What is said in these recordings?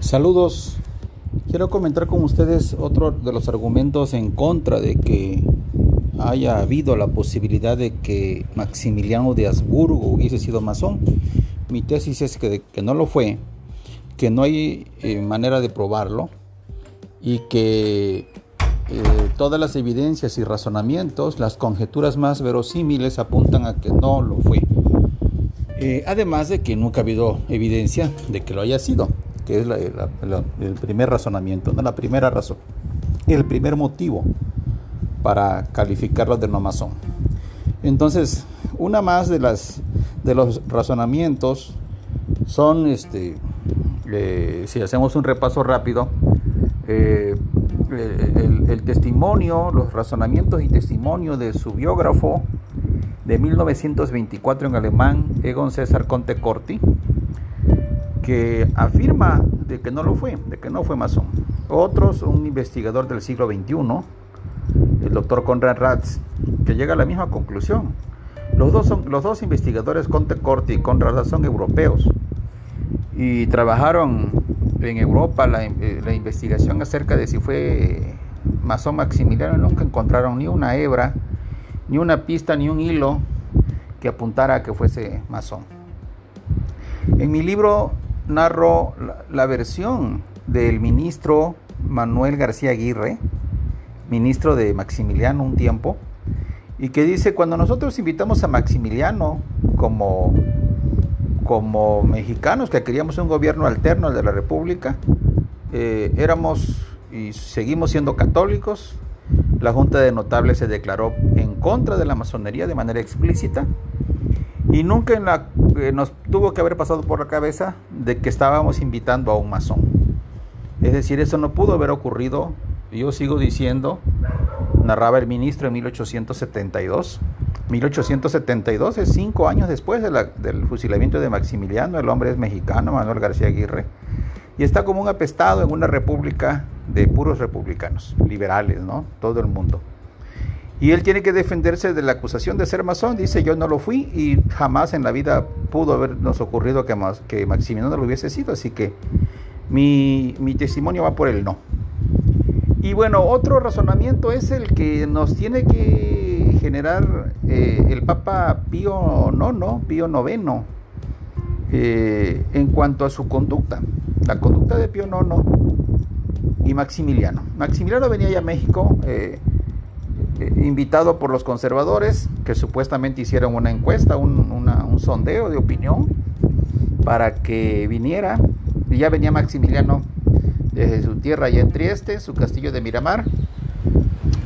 Saludos. Quiero comentar con ustedes otro de los argumentos en contra de que haya habido la posibilidad de que Maximiliano de Habsburgo hubiese sido masón. Mi tesis es que, no lo fue, que no hay eh, manera de probarlo y que eh, todas las evidencias y razonamientos, las conjeturas más verosímiles apuntan a que no lo fue. Eh, además de que nunca ha habido evidencia de que lo haya sido que es el primer razonamiento, ¿no? la primera razón, el primer motivo para calificarlo de no masón. Entonces, una más de las de los razonamientos son, este, eh, si hacemos un repaso rápido, eh, el, el, testimonio, los razonamientos y testimonio de su biógrafo de 1924 en alemán, Egon César Conte Corti, que afirma de que no lo fue, de que no fue masón. Otros, un investigador del siglo XXI, el doctor Conrad Ratz, que llega a la misma conclusión. Los dos, son, los dos investigadores, Conte Corti y Conrad Ratz, son europeos y trabajaron en Europa la, eh, la investigación acerca de si fue masón Maximiliano. Nunca encontraron ni una hebra, ni una pista, ni un hilo que apuntara a que fuese masón. En mi libro narro la, versión del ministro Manuel García Aguirre, ministro de Maximiliano un tiempo, y que dice, cuando nosotros invitamos a Maximiliano como, como mexicanos que queríamos un gobierno alterno al de la República, eh, éramos y seguimos siendo católicos, la Junta de Notables se declaró en contra de la masonería de manera explícita y nunca en la, eh, nos tuvo que haber pasado por la cabeza de que estábamos invitando a un masón. Es decir, eso no pudo haber ocurrido. Yo sigo diciendo, narraba el ministro en 1872. 1872 es cinco años después del fusilamiento de Maximiliano. El hombre es mexicano, Manuel García Aguirre. Y está como un apestado en una república de puros republicanos, liberales, ¿no? Todo el mundo. Y él tiene que defenderse de la acusación de ser masón. Dice, yo no lo fui y jamás en la vida pudo habernos ocurrido que, Maximiliano lo hubiese sido. Así que mi, testimonio va por el no. Y bueno, otro razonamiento es el que nos tiene que generar eh, el Papa Pío IX, Pío IX, eh, en cuanto a su conducta. La conducta de Pío IX y Maximiliano. Maximiliano venía ya a México. Eh, eh, invitado por los conservadores que supuestamente hicieron una encuesta, un, sondeo de opinión para que viniera. Y ya venía Maximiliano desde su tierra allá en Trieste, su castillo de Miramar,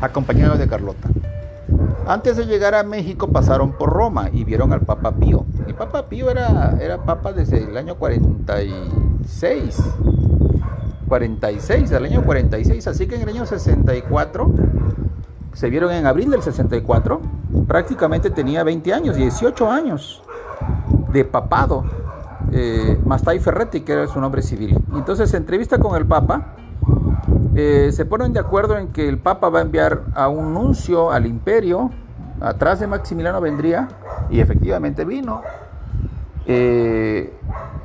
acompañado de Carlota. Antes de llegar a México pasaron por Roma y vieron al Papa Pío. El Papa Pío era, era Papa desde el año 46. 46, del año 46. Así que en el año 64 se vieron en abril del 64, prácticamente tenía 20 años, 18 años de papado, eh, Mastai Ferretti, que era su nombre civil. Entonces se entrevista con el Papa, eh, se ponen de acuerdo en que el Papa va a enviar a un nuncio al imperio, atrás de Maximiliano vendría, y efectivamente vino, eh,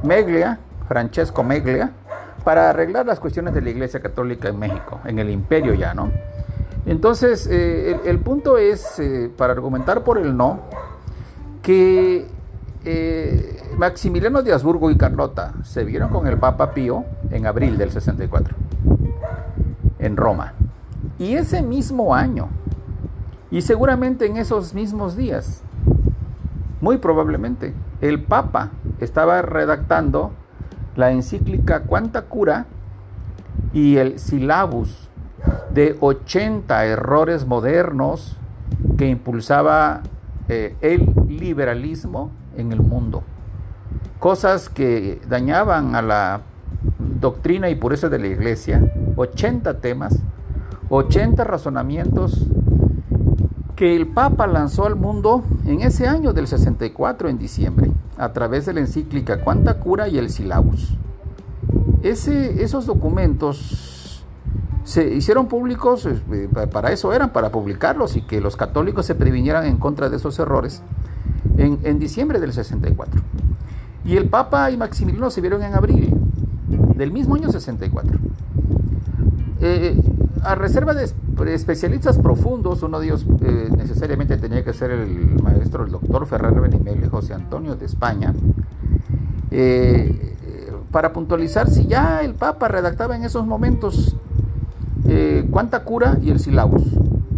Meglia, Francesco Meglia, para arreglar las cuestiones de la Iglesia Católica en México, en el imperio ya, ¿no? Entonces, eh, el, punto es, eh, para argumentar por el no, que eh, Maximiliano de Habsburgo y Carlota se vieron con el Papa Pío en abril del 64, en Roma. Y ese mismo año, y seguramente en esos mismos días, muy probablemente, el Papa estaba redactando la encíclica Quanta Cura y el Silabus de 80 errores modernos que impulsaba eh, el liberalismo en el mundo. Cosas que dañaban a la doctrina y pureza de la iglesia. 80 temas, 80 razonamientos que el Papa lanzó al mundo en ese año del 64, en diciembre, a través de la encíclica Cuanta Cura y el Silabus. Ese, esos documentos se hicieron públicos, eh, para eso eran, para publicarlos y que los católicos se previnieran en contra de esos errores en, diciembre del 64. Y el Papa y Maximiliano se vieron en abril. del mismo año 64. Eh, a reserva de especialistas profundos, uno de ellos eh, necesariamente tenía que ser el maestro, el doctor Ferrer Benimel José Antonio de España, eh, para puntualizar si ya el Papa redactaba en esos momentos cuánta cura y el silabus,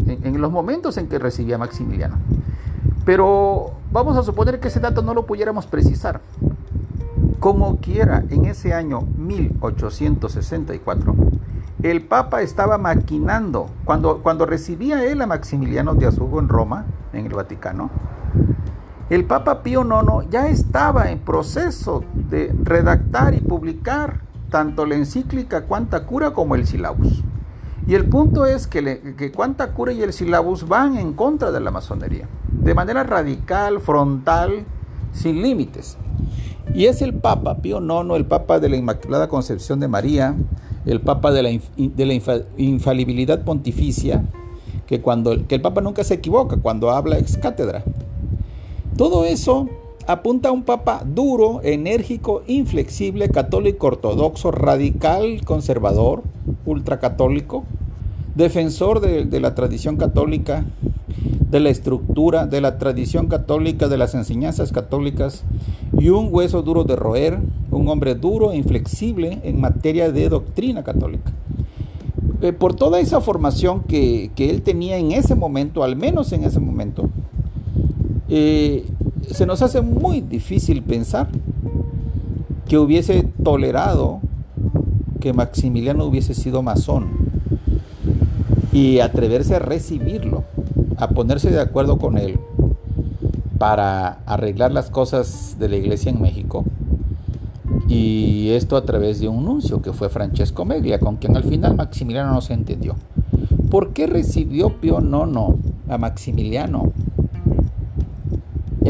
en, en los momentos en que recibía Maximiliano. Pero vamos a suponer que ese dato no lo pudiéramos precisar. Como quiera, en ese año 1864, el Papa estaba maquinando, cuando, cuando recibía él a Maximiliano de Azugo en Roma, en el Vaticano, el Papa Pío IX ya estaba en proceso de redactar y publicar tanto la encíclica Cuanta Cura como el Silabus. Y el punto es que, que Cuanta Cura y el Silabus van en contra de la masonería, de manera radical, frontal, sin límites. Y es el Papa Pío IX, el Papa de la Inmaculada Concepción de María, el Papa de la, de la infalibilidad pontificia, que, cuando, que el Papa nunca se equivoca cuando habla ex cátedra. Todo eso apunta a un Papa duro, enérgico, inflexible, católico ortodoxo, radical, conservador, ultracatólico, defensor de, la tradición católica, de la estructura, de la tradición católica, de las enseñanzas católicas, y un hueso duro de roer, un hombre duro e inflexible en materia de doctrina católica. Eh, por toda esa formación que, él tenía en ese momento, al menos en ese momento, eh, se nos hace muy difícil pensar que hubiese tolerado que Maximiliano hubiese sido masón y atreverse a recibirlo, a ponerse de acuerdo con él, para arreglar las cosas de la iglesia en México. Y esto a través de un nuncio que fue Francesco Meglia, con quien al final Maximiliano no se entendió. ¿Por qué recibió Pío IX a Maximiliano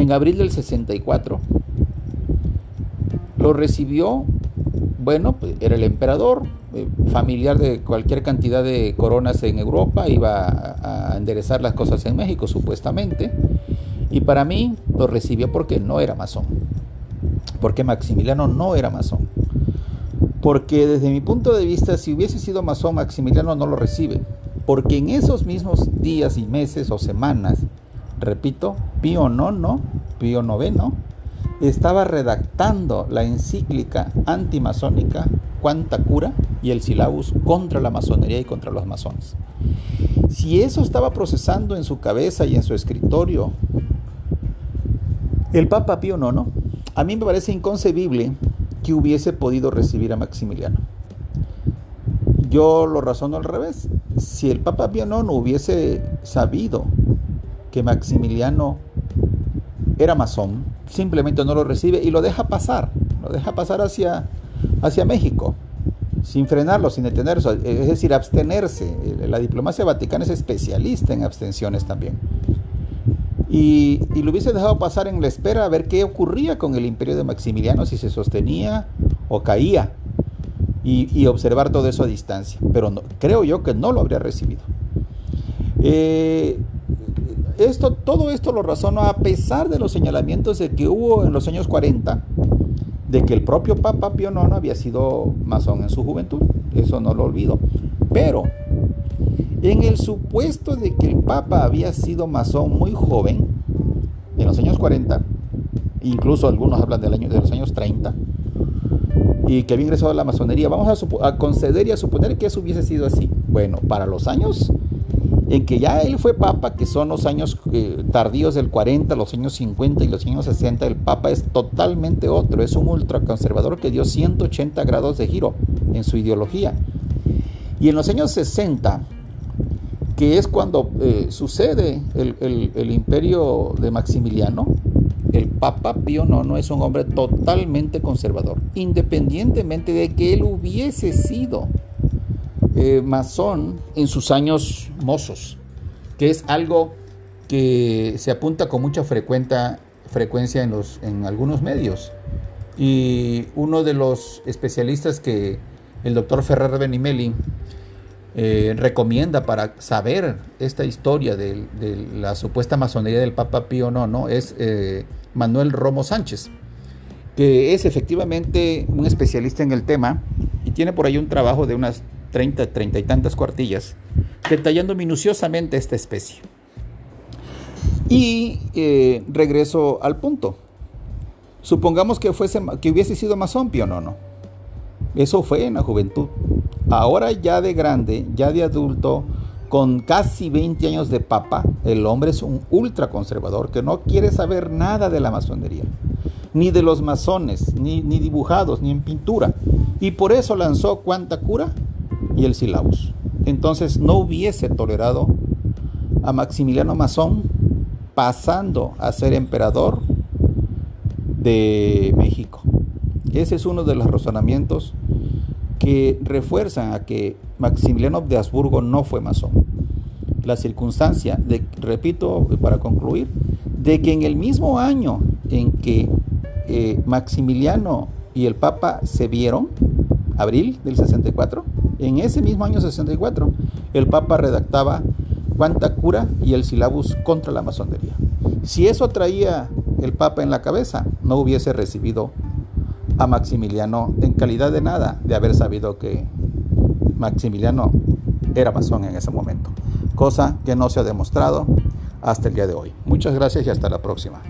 en abril del 64? Lo recibió, bueno, pues, era el emperador, eh, familiar de cualquier cantidad de coronas en Europa, iba a enderezar las cosas en México supuestamente y para mí lo recibió porque no era masón. Porque Maximiliano no era masón. Porque desde mi punto de vista, si hubiese sido masón, Maximiliano no lo recibe. Porque en esos mismos días y meses o semanas, repito, Pío IX, Pío IX, estaba redactando la encíclica antimasónica Cuanta Cura y el Silabus contra la masonería y contra los masones. Si eso estaba procesando en su cabeza y en su escritorio el Papa Pío IX, a mí me parece inconcebible que hubiese podido recibir a Maximiliano. Yo lo razono al revés. Si el Papa Pío IX hubiese sabido que Maximiliano era masón, simplemente no lo recibe y lo deja pasar, lo deja pasar hacia, hacia México, sin frenarlo, sin detenerse, es decir, abstenerse. La diplomacia vaticana es especialista en abstenciones también y, lo hubiese dejado pasar en la espera a ver qué ocurría con el imperio de Maximiliano, si se sostenía o caía, y, observar todo eso a distancia. Pero creo yo que no lo habría recibido. Eh, esto, todo esto lo razono a pesar de los señalamientos de que hubo en los años 40 de que el propio Papa Pío IX había sido masón en su juventud. Eso no lo olvido. Pero en el supuesto de que el Papa había sido masón muy joven, en los años 40, incluso algunos hablan del año, de los años 30, y que había ingresado a la masonería, vamos a, conceder y a suponer que eso hubiese sido así. Bueno, para los años en que ya él fue papa, que son los años eh, tardíos del 40, los años 50 y los años 60, el papa es totalmente otro, es un ultraconservador que dio 180 grados de giro en su ideología. Y en los años 60, que es cuando eh, sucede el, imperio de Maximiliano, el Papa Pío no es un hombre totalmente conservador, independientemente de que él hubiese sido eh, masón en sus años mozos, que es algo que se apunta con mucha frecuencia en, los, en algunos medios. Y uno de los especialistas que el doctor Ferrer Benimeli eh, recomienda para saber esta historia de, la supuesta masonería del Papa Pío no es eh, Manuel Romo Sánchez, que es efectivamente un especialista en el tema y tiene por ahí un trabajo de unas 30, 30 y tantas cuartillas, detallando minuciosamente esta especie. Y eh, regreso al punto. Supongamos que, fuese, que hubiese sido más o no, no. Eso fue en la juventud. Ahora ya de grande, ya de adulto, con casi 20 años de papa, el hombre es un ultraconservador que no quiere saber nada de la masonería, ni de los masones, ni, ni dibujados, ni en pintura. Y por eso lanzó Cuanta Cura y el Silabus. Entonces no hubiese tolerado a Maximiliano Masón pasando a ser emperador de México. Ese es uno de los razonamientos que refuerzan a que Maximiliano de Habsburgo no fue masón. La circunstancia, de, repito para concluir, de que en el mismo año en que eh, Maximiliano y el Papa se vieron, abril del 64, en ese mismo año 64, el Papa redactaba Cuanta Cura y el Silabus contra la masonería. Si eso traía el Papa en la cabeza, no hubiese recibido a Maximiliano en calidad de nada de haber sabido que Maximiliano era masón en ese momento, cosa que no se ha demostrado hasta el día de hoy. Muchas gracias y hasta la próxima.